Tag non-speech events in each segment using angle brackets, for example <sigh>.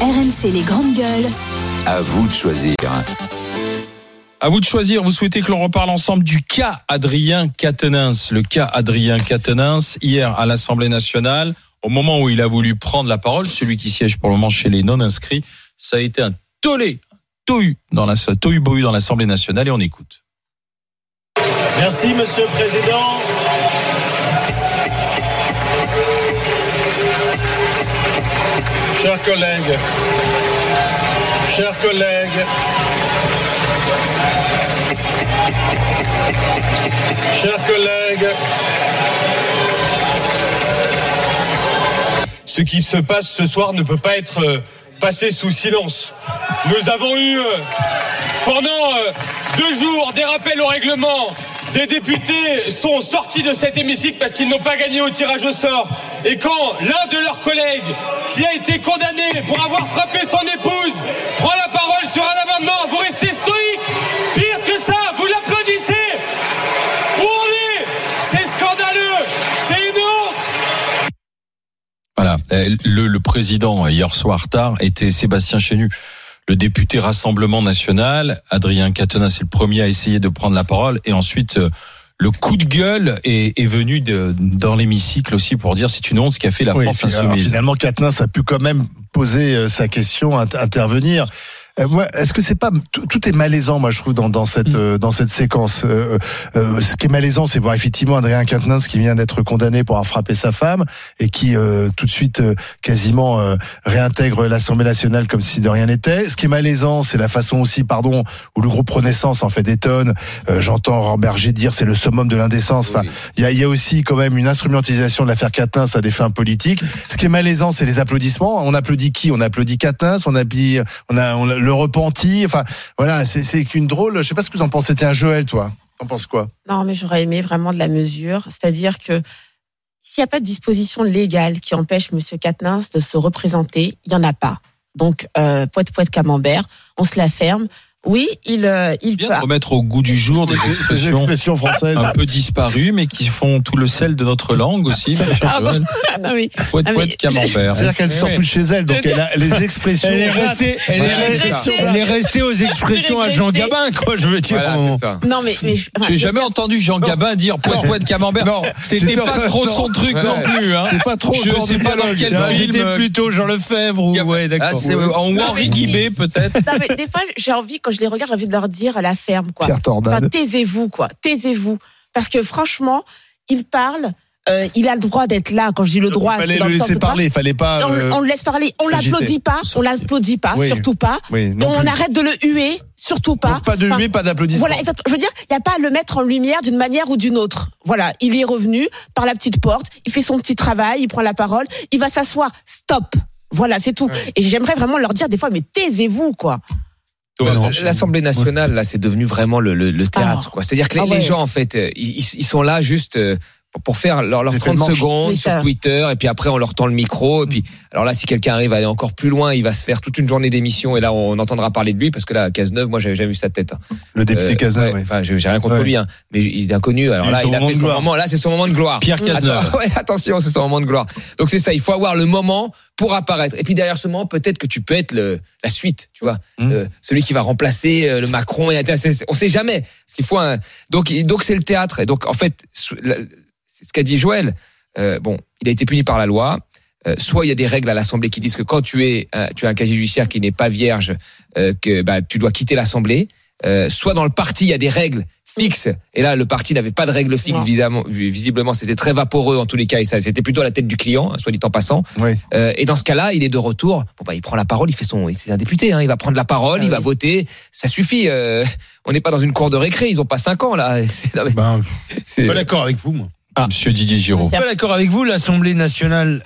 RMC les grandes gueules. À vous de choisir. À vous de choisir. Vous souhaitez que l'on reparle ensemble du cas Adrien Quatennens. Le cas Adrien Quatennens, hier à l'Assemblée nationale, au moment où il a voulu prendre la parole, celui qui siège pour le moment chez les non-inscrits, ça a été un tollé, tohu dans la, tohu bohu dans l'Assemblée nationale et on écoute. Merci, Monsieur le Président. Chers collègues, chers collègues, chers collègues, Ce qui se passe ce soir ne peut pas être euh, passé sous silence. Nous avons eu euh, pendant euh, deux jours des rappels au règlement. Des députés sont sortis de cet hémicycle parce qu'ils n'ont pas gagné au tirage au sort. Et quand l'un de leurs collègues, qui a été condamné pour avoir frappé son épouse, prend la parole sur un amendement, vous restez stoïque. Pire que ça, vous l'applaudissez. Où on est? C'est scandaleux. C'est une honte. Voilà. Euh, Le, président, hier soir tard, était Sébastien Chenu. Le député Rassemblement National, Adrien Quatennens, c'est le premier à essayer de prendre la parole. Et ensuite, euh, le coup de gueule est, est venu de, dans l'hémicycle aussi pour dire c'est une honte ce qu'a fait la Oui, France insoumise. finalement, Katniss a pu quand même poser euh, sa question, int- intervenir. Euh, moi, est-ce que c'est pas tout, est malaisant, moi je trouve dans, dans cette Mm. euh, dans cette séquence. Euh, euh, ce qui est malaisant, c'est voir effectivement Adrien Quatennens qui vient d'être condamné pour avoir frappé sa femme et qui euh, tout de suite quasiment euh, réintègre l'Assemblée nationale comme si de rien n'était. Ce qui est malaisant, c'est la façon aussi, pardon, où le groupe Renaissance en fait détonne. Euh, J'entends Robert Berger dire c'est le summum de l'indécence. Enfin, il y a, il y a aussi quand même une instrumentalisation de l'affaire Quatennens à des fins politiques. Ce qui est malaisant, c'est les applaudissements. On applaudit qui? On applaudit Quatennens, on applaudit, on a, on a le repenti. Enfin, voilà, c'est qu'une drôle. Je sais pas ce que vous en pensez. Tiens, Joël, toi, t'en penses quoi? Non, mais j'aurais aimé vraiment de la mesure. C'est-à-dire que s'il n'y a pas de disposition légale qui empêche M. Quatennens de se représenter, il n'y en a pas. Donc, euh, poète, poète, camembert, on se la ferme. Oui, il, euh, il bien peut. de remettre au goût du jour des expressions expressions françaises. un peu disparues, mais qui font tout le sel de notre langue aussi. <laughs> Ah, non, oui. Poète, Ah, camembert. C'est-à-dire qu'elle sort plus chez elle, donc elle a les expressions. Elle est restée, elle est Elle est restée, restée. elle est restée aux expressions à Jean Gabin, quoi, je veux dire. Voilà, ça. Non, mais, mais enfin, J'ai jamais entendu Jean Gabin dire poète, poète, camembert. Non, C'était pas trop son truc non plus. Hein. C'est pas trop. Je sais pas dans quel film, J'étais euh, plutôt Jean Lefebvre ou ouais, d'accord. Ah, en Henri Guibé peut-être. non, mais des fois, j'ai envie, quand je les regarde, j'ai envie de leur dire à la ferme, quoi. Pierre Enfin, Tornade. taisez-vous, quoi. Taisez-vous. Parce que franchement, il parle, euh, il a le droit d'être là. Quand je dis le droit, Il fallait c'est dans le le laisser pas- parler. Il fallait pas. On, euh, on le laisse parler, on l'applaudit pas, on l'applaudit pas, Oui. surtout pas. Oui, on plus. arrête de le huer, surtout pas. Donc, pas de Enfin, huée, pas d'applaudissements. Voilà, exact. Je veux dire, il n'y a pas à le mettre en lumière d'une manière ou d'une autre. Voilà, il est revenu par la petite porte, il fait son petit travail, il prend la parole, il va s'asseoir. Stop. Voilà, c'est tout. Et j'aimerais vraiment leur dire des fois, mais taisez-vous, quoi. L'Assemblée nationale, là, c'est devenu vraiment le, le- le théâtre. quoi. C'est-à-dire que les, Ah ouais. les gens, en fait, euh, ils, ils sont là juste euh, pour- faire leur, leur C'est 30 fait manche. secondes Oui, sur. Twitter, et puis après, on leur tend le micro. Et puis, alors là, si quelqu'un arrive à aller encore plus loin, il va se faire toute une journée d'émission, et là, on entendra parler de lui, parce que là, Cazeneuve, moi, j'avais jamais vu sa tête. hein. Le député Euh, Cazin, ouais, ouais. Enfin, j'ai rien contre Ouais. lui, hein, mais il est inconnu. Alors là, il a fait son gloire. moment. Là, c'est son moment de gloire. Pierre Cazeneuve. Attends, <laughs> ouais, attention, c'est son moment de gloire. Donc c'est ça, il faut avoir le moment pour apparaître. Et puis derrière ce moment, peut-être que tu peux être le, la suite, tu vois, Mm. Euh, celui qui va remplacer euh, le Macron. Et, on sait jamais. Parce qu'il faut un. Donc donc c'est le théâtre. Et donc en fait, la- c'est ce qu'a dit Joël. Euh, bon, il a été puni par la loi. Euh, soit il y a des règles à l'Assemblée qui disent que quand tu es un- tu as un casier judiciaire qui n'est pas vierge, euh, que bah, tu dois quitter l'Assemblée. Euh, soit dans le parti il y a des règles fixes. Et là, le parti n'avait pas de règles fixes. Visiblement, visiblement, c'était très vaporeux en tous les cas. Et ça, c'était plutôt à la tête du client, hein, soit dit en passant. Oui. Euh, et dans ce cas-là, il est de retour. Bon, bah, il prend la parole. Il fait son. C'est un député. Hein, il va prendre la parole. Ah il va voter. Ça suffit. euh, <laughs> on n'est pas dans une cour de récré. Ils ont pas cinq ans là. <laughs> Non, mais Ben, <laughs> c'est- je suis pas d'accord avec vous, moi. Monsieur Didier Giraud. Je suis pas d'accord avec vous. L'Assemblée nationale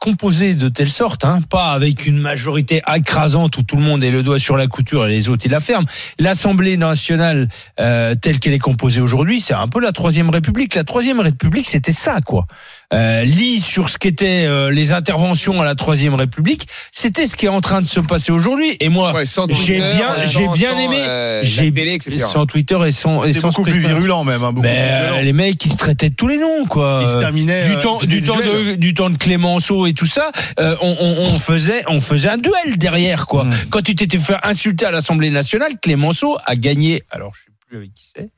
composée de telle sorte, hein, pas avec une majorité écrasante où tout le monde est le doigt sur la couture et les autres ils la ferment. L'Assemblée nationale euh, telle qu'elle est composée aujourd'hui, c'est un peu la troisième République. La troisième République, c'était ça, quoi. Euh, lis sur ce qu'étaient euh, les interventions à la Troisième République, c'était ce qui est en train de se passer aujourd'hui. Et moi, Ouais, j'ai Twitter, bien, sans- j'ai bien sans, aimé, euh, j'ai la télé, etc. sans Twitter et sans et sans beaucoup plus virulent même. hein, beaucoup Mais plus euh, violent. les mecs, ils se traitaient de tous les noms, quoi. Ils se terminaient, du euh, temps, du temps duels. de, du temps de Clémenceau et tout ça. euh, on, on, on faisait, on faisait un duel derrière, quoi. Mm. Quand tu t'étais fait insulter à l'Assemblée nationale, Clémenceau a gagné. Alors, je sais plus avec qui c'est.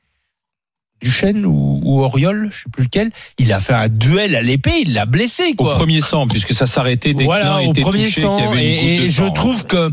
Duchesne ou, ou Auriol, je sais plus lequel. Il a fait un duel à l'épée, il l'a blessé, Au quoi. premier sang, puisque ça s'arrêtait dès voilà, au était premier touché, sang. qu'il y avait une Et, je sang. trouve que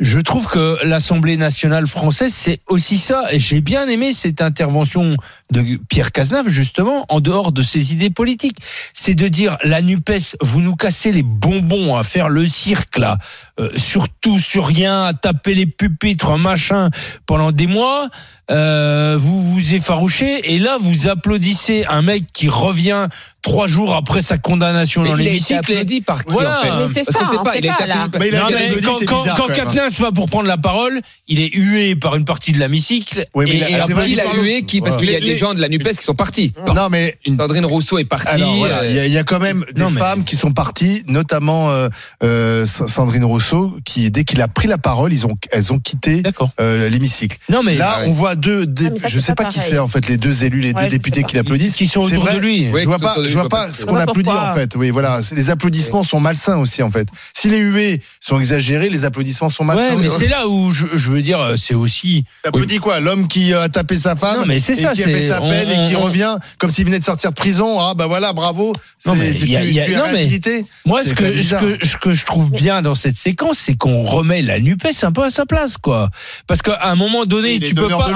je trouve que l'Assemblée nationale française, c'est aussi ça. Et j'ai bien aimé cette intervention de Pierre Cazenave, justement, en dehors de ses idées politiques. C'est de dire, la NUPES, vous nous cassez les bonbons à faire le cirque, là, euh, sur tout, sur rien, à taper les pupitres, machin, pendant des mois. Euh, vous vous effarouchez et là vous applaudissez un mec qui revient trois jours après sa condamnation Mais dans il a l'hémicycle. applaudi par qui Voilà. en fait Mais c'est Parce ça, pas, il a pas, là. Mais il a Non, mais quand, c'est quand, bizarre, quand quand même. Quatennens va pour prendre la parole, il est hué par une partie de l'hémicycle. Oui, mais et- il a- et après, il l'a parle- hué qui Parce qu'il y a des gens de la NUPES qui sont partis. Non, mais Sandrine Rousseau est partie. Il y, a- a quand même des Non, mais- femmes qui sont parties, notamment euh, euh, Sandrine Rousseau, qui dès qu'il a pris la parole, ils ont, elles ont quitté euh, l'hémicycle. Non mais Là, ouais. on voit deux, Ah, je c'est sais pas qui c'est en fait les deux élus, les deux députés qui l'applaudissent. qui sont C'est autour vrai, de lui. Je vois pas, je vois pas ce qu'on applaudit en fait. Oui, voilà, les applaudissements sont malsains aussi en fait. Si les huées sont exagérés, les applaudissements sont malsains. Ouais, mais c'est là où je, je veux dire, euh, c'est aussi. T'applaudis quoi L'homme qui a tapé sa femme Non, mais c'est ça, qui a fait sa on- peine et qui on- revient comme s'il venait de sortir de prison. Ah bah voilà, bravo. Non, mais tu, y a- il y a- tu es non, mais- réhabilité. Moi, ce que, ce bizarre. que, ce que je trouve bien dans cette séquence, c'est qu'on remet la Nupes un peu à sa place, quoi. Parce qu'à un moment donné, tu peux pas.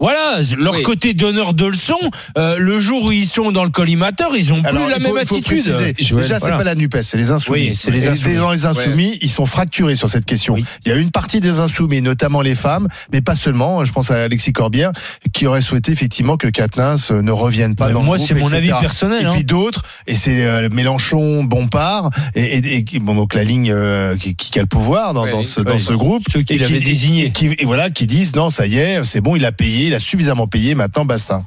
Voilà, leur Oui. côté donneur de leçons, euh, le jour où ils sont dans le collimateur, ils ont plus Alors, la faut- même attitude. Joël, Déjà, c'est voilà. pas la NUPES, c'est les Insoumis. Oui, c'est les Et Insoumis. dans les Insoumis, ils sont fracturés sur cette question. Oui. Il y a une partie des Insoumis, notamment les femmes, mais pas seulement. Je pense à Alexis Corbière, qui aurait souhaité effectivement que Quatennens ne revienne pas Mais dans moi, le groupe, c'est mon avis personnel, Et hein. puis d'autres, et c'est euh, Mélenchon, Bompard, et, et, et bon, donc la ligne euh, qui, qui a le pouvoir dans, Ouais, dans oui. ce, dans Ouais. ce groupe. Ceux qui et l'avaient désigné. Et, qui, et voilà, qui disent non, ça y est, c'est bon, il a payé, il a suffisamment payé, maintenant basta.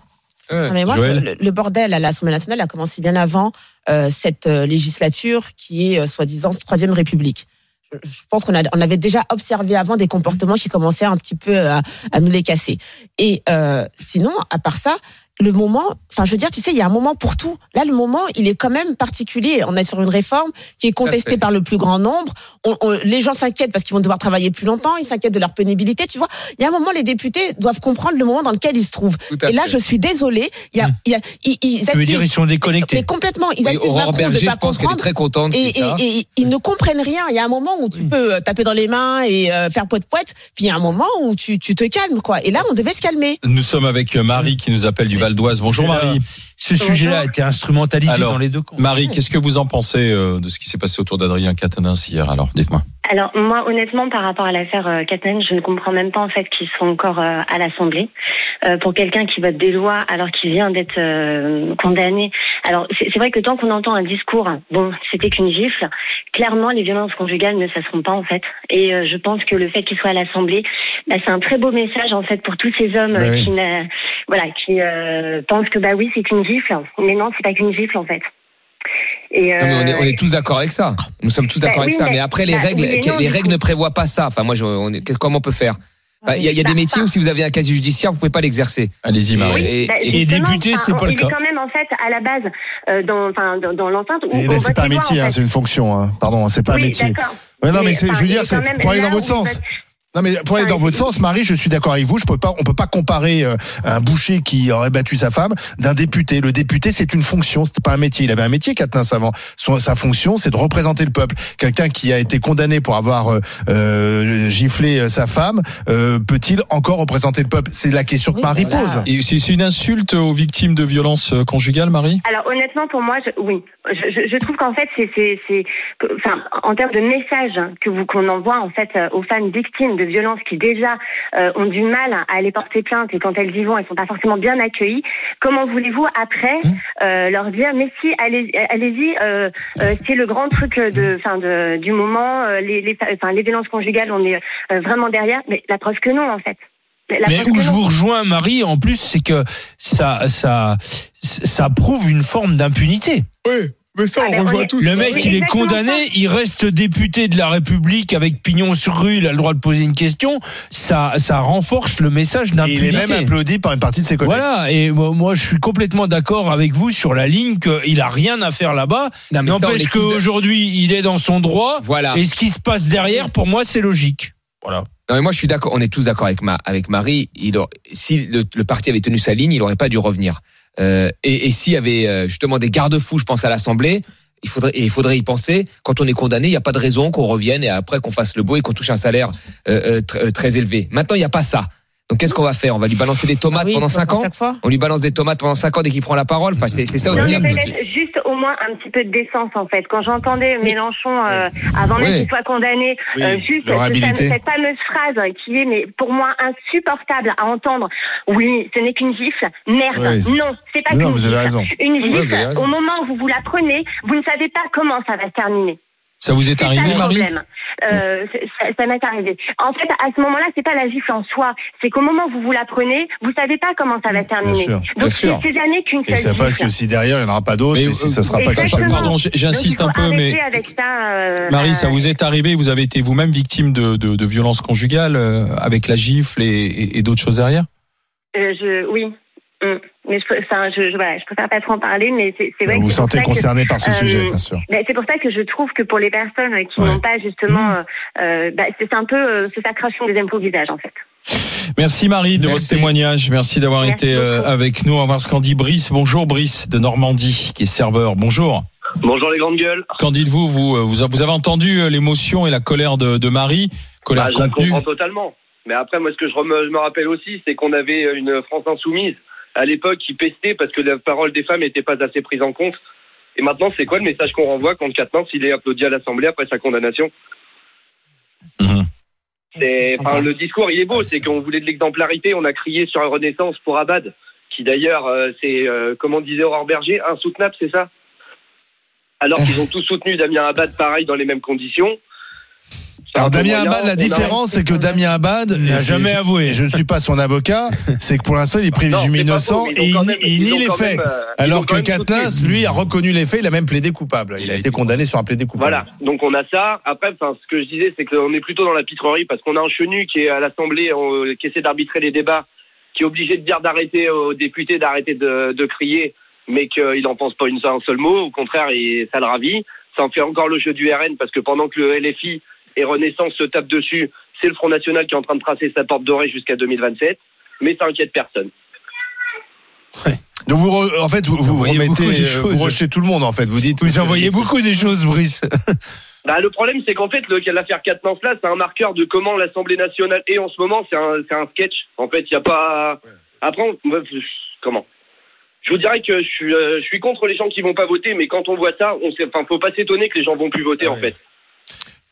Ouais. Non, mais moi, le, le bordel à l'Assemblée nationale a commencé bien avant euh, cette euh, législature qui est euh, soi-disant troisième République. Je, pense qu'on a- on avait déjà observé avant des comportements qui commençaient un petit peu à, à nous les casser. Et euh, sinon, à part ça, le moment, enfin, je veux dire, tu sais, il y a un moment pour tout. Là, le moment, il est quand même particulier. On est sur une réforme qui est contestée par le plus grand nombre. On- on- les gens s'inquiètent parce qu'ils vont devoir travailler plus longtemps. Ils s'inquiètent de leur pénibilité. Tu vois, il y a un moment, les députés doivent comprendre le moment dans lequel ils se trouvent. Et là, fait. je suis désolée. Il y a, il y a, ils, ils Tu veux dire, ils accusent- sont déconnectés. mais complètement, ils Oui, accusent Aurore Macron de Berger, pas je pense qu'elle est très contente. Et, ils ne comprennent rien. Il y a un moment où tu peux euh, taper dans les mains et euh, faire poète poète, puis il y a un moment où tu, tu te calmes quoi. Et là, on devait se calmer. Nous sommes avec euh, Marie qui nous appelle du Val d'Oise. Bonjour Marie. Ce sujet-là a été instrumentalisé Alors, dans les deux camps. Marie, qu'est-ce que vous en pensez euh, de ce qui s'est passé autour d'Adrien Quatennens hier Alors, dites-moi. Alors moi honnêtement par rapport à l'affaire euh, Katnen, je ne comprends même pas en fait qu'ils sont encore euh, à l'Assemblée. Euh, pour quelqu'un qui vote des lois alors qu'il vient d'être euh, condamné. Alors c'est vrai que tant qu'on entend un discours, bon c'était qu'une gifle, clairement les violences conjugales ne cesseront pas en fait. Et euh, je pense que le fait qu'il soit à l'Assemblée, bah, c'est un très beau message en fait pour tous ces hommes euh, Oui. qui voilà qui euh, pensent que bah oui c'est qu'une gifle, mais non c'est pas qu'une gifle en fait. Et, Non, mais on, est, euh, on est tous d'accord avec ça. Nous sommes tous Bah d'accord avec oui, ça. mais- Mais après, les bah règles, oui, mais non, les règles coup. ne prévoient pas ça. Enfin, moi, je, on est- comment on peut faire? Bah, Il y a, il y a des métiers bah. où si vous avez un casier judiciaire, vous pouvez pas l'exercer. Allez-y, Marie. Oui, Et- bah, et les justement, députés, enfin, c'est pas le il cas. est quand même en fait à la base euh, dans, enfin, dans, dans l'enceinte où Et on là, c'est pas un métier, en hein, c'est une fonction. Hein. Pardon, c'est pas un métier. Ouais, non, mais, Mais, c'est, je veux il dire, est c'est pour aller dans votre il sens. Non mais pour aller dans votre sens, Marie, je suis d'accord avec vous. Je peux pas, on peut pas comparer euh, un boucher qui aurait battu sa femme d'un député. Le député, c'est une fonction, c'était pas un métier. Il avait un métier, Quatennens avant. Son, sa fonction, c'est de représenter le peuple. Quelqu'un qui a été condamné pour avoir euh, euh, giflé euh, sa femme, euh, peut-il encore représenter le peueuple C'est la question que Oui, Marie voilà. pose. Et c'est c'est une insulte aux victimes de violences conjugales, Marie? Alors honnêtement, pour moi, je, oui, je, je, je trouve qu'en fait, c'est, c'est, c'est, que- enfin, en termes de message que vous qu'on envoie en fait aux femmes victimes de violences qui déjà euh, ont du mal à aller porter plainte et quand elles y vont, elles sont pas forcément bien accueillies. Comment voulez-vous après euh, leur dire, mais si, allez, allez-y, euh, euh, c'est le grand truc de, enfin, de, du moment, les, les, enfin, les violences conjugales, on est vraiment derrière, mais la preuve que non en fait. Mais la Mais preuve où que je vous rejoins, Marie, en plus, c'est que ça, ça, ça prouve une forme d'impunité. Oui, mais ça, Ah, ben, on est- Le mec, Oui, il est condamné, ça. il reste député de la République avec pignon sur rue, il a le droit de poser une question. Ça, ça renforce le message Et il est d'impunité. même applaudi par une partie de ses collègues. Voilà, et moi, moi, je suis complètement d'accord avec vous sur la ligne qu'il a rien à faire là-bas. On N'empêche tous qu'aujourd'hui, il est dans son droit. Voilà. Et ce qui se passe derrière, pour moi, c'est logique. Voilà. Non, mais moi, je suis d'accord. On est tous d'accord avec, ma, avec Marie. Il si le, le parti avait tenu sa ligne, il n'aurait pas dû revenir. Euh, et et s'il y avait euh, justement des garde-fous, je pense à l'Assemblée, il faudrait, il faudrait y penser. Quand on est condamné, il n'y a pas de raison qu'on revienne et après qu'on fasse le beau et qu'on touche un salaire euh, euh, très élevé. Maintenant, il n'y a pas ça. Donc, qu'est-ce qu'on va faire? On va lui balancer des tomates Ah oui, pendant comme 5 à ans chaque fois. On lui balance des tomates pendant 5 ans dès qu'il prend la parole. Enfin, c'est c'est ça Non, aussi. mais hein. juste au moins un petit peu de décence en fait. Quand j'entendais Mélenchon euh, avant même Oui. qu'il soit condamné, Oui, euh, juste ce- cette fameuse phrase qui est mais pour moi insupportable à entendre. Oui, ce n'est qu'une gifle. Merde, Oui. non, c'est pas Non, qu'une vous avez gifle. raison. Une gifle, au moment où vous vous la prenez, vous ne savez pas comment ça va se terminer. Ça vous est ça arrivé, Marie problème. Euh, ça ça m'est arrivé. En fait, à ce moment-là, c'est pas la gifle en soi. C'est qu'au moment où vous vous la prenez, vous savez pas comment ça va terminer. sûr, bien Donc, sûr. c'est c'est jamais qu'une Et seule ça passe que si derrière, il n'y en aura pas d'autres, Mais, et si euh, ça sera pas comme ça. Exactement. Pardon, j- j'insiste Donc, un peu, mais arrêter avec ça. euh, Marie, euh, ça vous est arrivé Vous avez été vous-même victime de, de, de violences conjugales euh, avec la gifle et, et- et d'autres choses derrière? Euh, je, oui. Mm. Mais je, pr- enfin, je, je, voilà, je préfère pas trop en parler, mais c'est vrai Vous que vous pour sentez concerné par ce euh, sujet, bien sûr. Ben, c'est pour ça que je trouve que pour les personnes qui Ouais. n'ont pas justement, euh, euh, ben, c'est un peu, euh, c'est ça crache son deuxième au visage en fait. Merci Marie de Merci. votre témoignage. Merci d'avoir été euh, avec nous. On va voir ce qu'en dit Brice. Bonjour Brice de Normandie, qui est serveur. Bonjour. Bonjour les grandes gueules. Qu'en dites-vous? Vous, vous, vous avez entendu l'émotion et la colère de, de Marie? Colère Ah, je la comprends totalement. Mais après, moi, ce que je me rappelle aussi, c'est qu'on avait une France insoumise à l'époque qui pestait parce que la parole des femmes n'était pas assez prise en compte. Et maintenant, c'est quoi le message qu'on renvoie quand Katnins il est applaudi à l'Assemblée après sa condamnation? Mhm. Enfin, le discours, il est beau. C'est qu'on voulait de l'exemplarité. On a crié sur la Renaissance pour Abad, qui d'ailleurs, euh, c'est, euh, comment disait Aurore Berger, insoutenable, c'est ça? Alors qu'ils ont tous soutenu Damien Abad, pareil, dans les mêmes conditions. Alors Damien. Abad, la différence, c'est que Damien Abad n'a jamais je- avoué. Je ne suis pas son avocat. <laughs> C'est que pour l'instant, il est présumé innocent faux, et il, nie- même- il ils nie ont les faits. même, euh, Alors que Katnas, lui, a reconnu les faits. Il a même plaidé coupable. Il a été condamné sur un plaidé coupable. Voilà, donc on a ça. Après, enfin, ce que je disais, c'est qu'on est plutôt dans la pitrerie parce qu'on a un chenu qui est à l'Assemblée, qui essaie d'arbitrer les débats, qui est obligé de dire d'arrêter aux députés d'arrêter de, de crier, mais qu'il n'en pense pas une, un seul mot. Au contraire, et ça le ravit. Ça en fait encore le jeu du RN parce que pendant que le LFI et Renaissance se tapent dessus, c'est le Front National qui est en train de tracer sa porte dorée jusqu'à 2027. Mais ça inquiète personne. Donc vous, re- en fait, vous, vous remettez, euh, vous rejetez tout le monde. En fait, vous dites. Vous envoyez beaucoup des choses, Brice. <laughs> Bah, le problème, c'est qu'en fait, le- l'affaire Katnins, là, c'est un marqueur de comment l'Assemblée nationale est en ce moment. C'est un, c'est un sketch. En fait, il n'y a pas. Après, on- comment? Je vous dirais que je suis, euh, je suis contre les gens qui vont pas voter, mais quand on voit ça, on sait, enfin, faut pas s'étonner que les gens vont plus voter, en fait.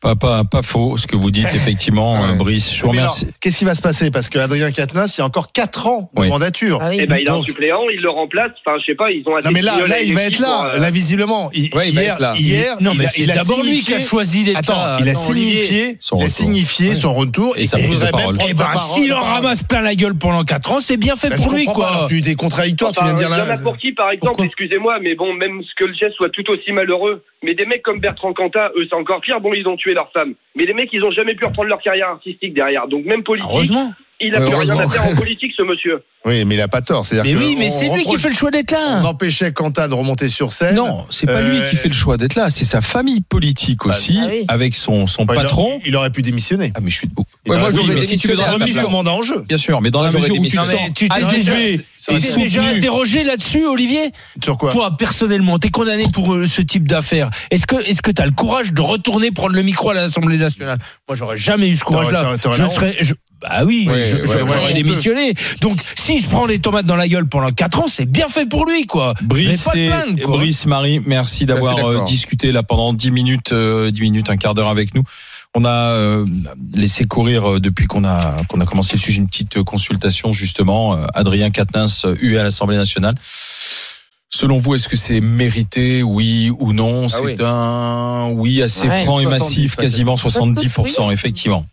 Pas, pas, pas faux ce que vous dites, <laughs> effectivement, Ouais. euh, Brice. Je vous remercie. Qu'est-ce qui va se passer? Parce que Adrien Quatennens, il y a encore 4 ans de Oui. mandature. Ah oui. Eh ben, il a un Donc- suppléant, il le remplace. Enfin, je sais pas, ils ont. Non mais là, là, il va être là, pour, euh, là visiblement. Il- Ouais, il va hier, être là. hier, non, il mais a, c'est il a d'abord lui qui signifié. a choisi d'être Attends, là. il a Olivier. signifié, Son il a retour. signifié Ouais. son retour Et et qu'il prise de voudrait même parole. prendre Eh ben, s'il en ramasse plein la gueule pendant 4 ans, c'est bien fait Ben, pour lui, quoi. Tu es contradictoire, tu viens de dire il y en a là. pour qui, par exemple, excusez-moi, mais bon, même que le geste soit tout aussi malheureux, mais des mecs comme Bertrand Cantat, eux, c'est encore pire, bon, ils ont tué leur femme. Mais les mecs, ils ont jamais pu reprendre leur carrière artistique derrière. Donc, même politique, Heureusement. il a plus rien à faire <laughs> en politique, ce monsieur. Oui, mais il a pas tort. C'est-à-dire Mais que oui, mais on c'est lui qui fait le choix d'être là. On empêchait Quentin de remonter sur scène. Non, c'est pas lui Euh, qui fait le choix d'être là, c'est sa famille politique aussi, ah oui. avec son, son patron. Il aurait pu démissionner. Ah, mais je suis. Ouais, moi, j'aurais oui, mais si tu sa remis en jeu. Bien sûr, mais dans Moi, la mesure où tu sens tu t'es déjà, interrogé là-dessus, Olivier Sur quoi Toi, personnellement, t'es condamné pour euh, ce type d'affaires. Est-ce que, est-ce que t'as le courage de retourner prendre le micro à l'Assemblée nationale? Moi, j'aurais jamais eu ce courage-là. Je serais, bah oui, ouais, j'aurais ouais. démissionné. Donc, s'il se prend les tomates dans la gueule pendant 4 ans, c'est bien fait pour lui, quoi. Brice, et, pas te plaindre, quoi. Brice Marie, merci d'avoir euh, discuté là pendant 10 minutes, euh, 10 minutes, un quart d'heure avec nous. On a euh, laissé courir euh, depuis qu'on a qu'on a commencé le sujet une petite euh, consultation justement. euh, Adrien Quatennens, eu à l'Assemblée nationale. Selon vous, est-ce que c'est mérité, oui ou non? C'est oui. un oui assez Ouais, franc et 70, massif, quasiment Tous, 70%, effectivement.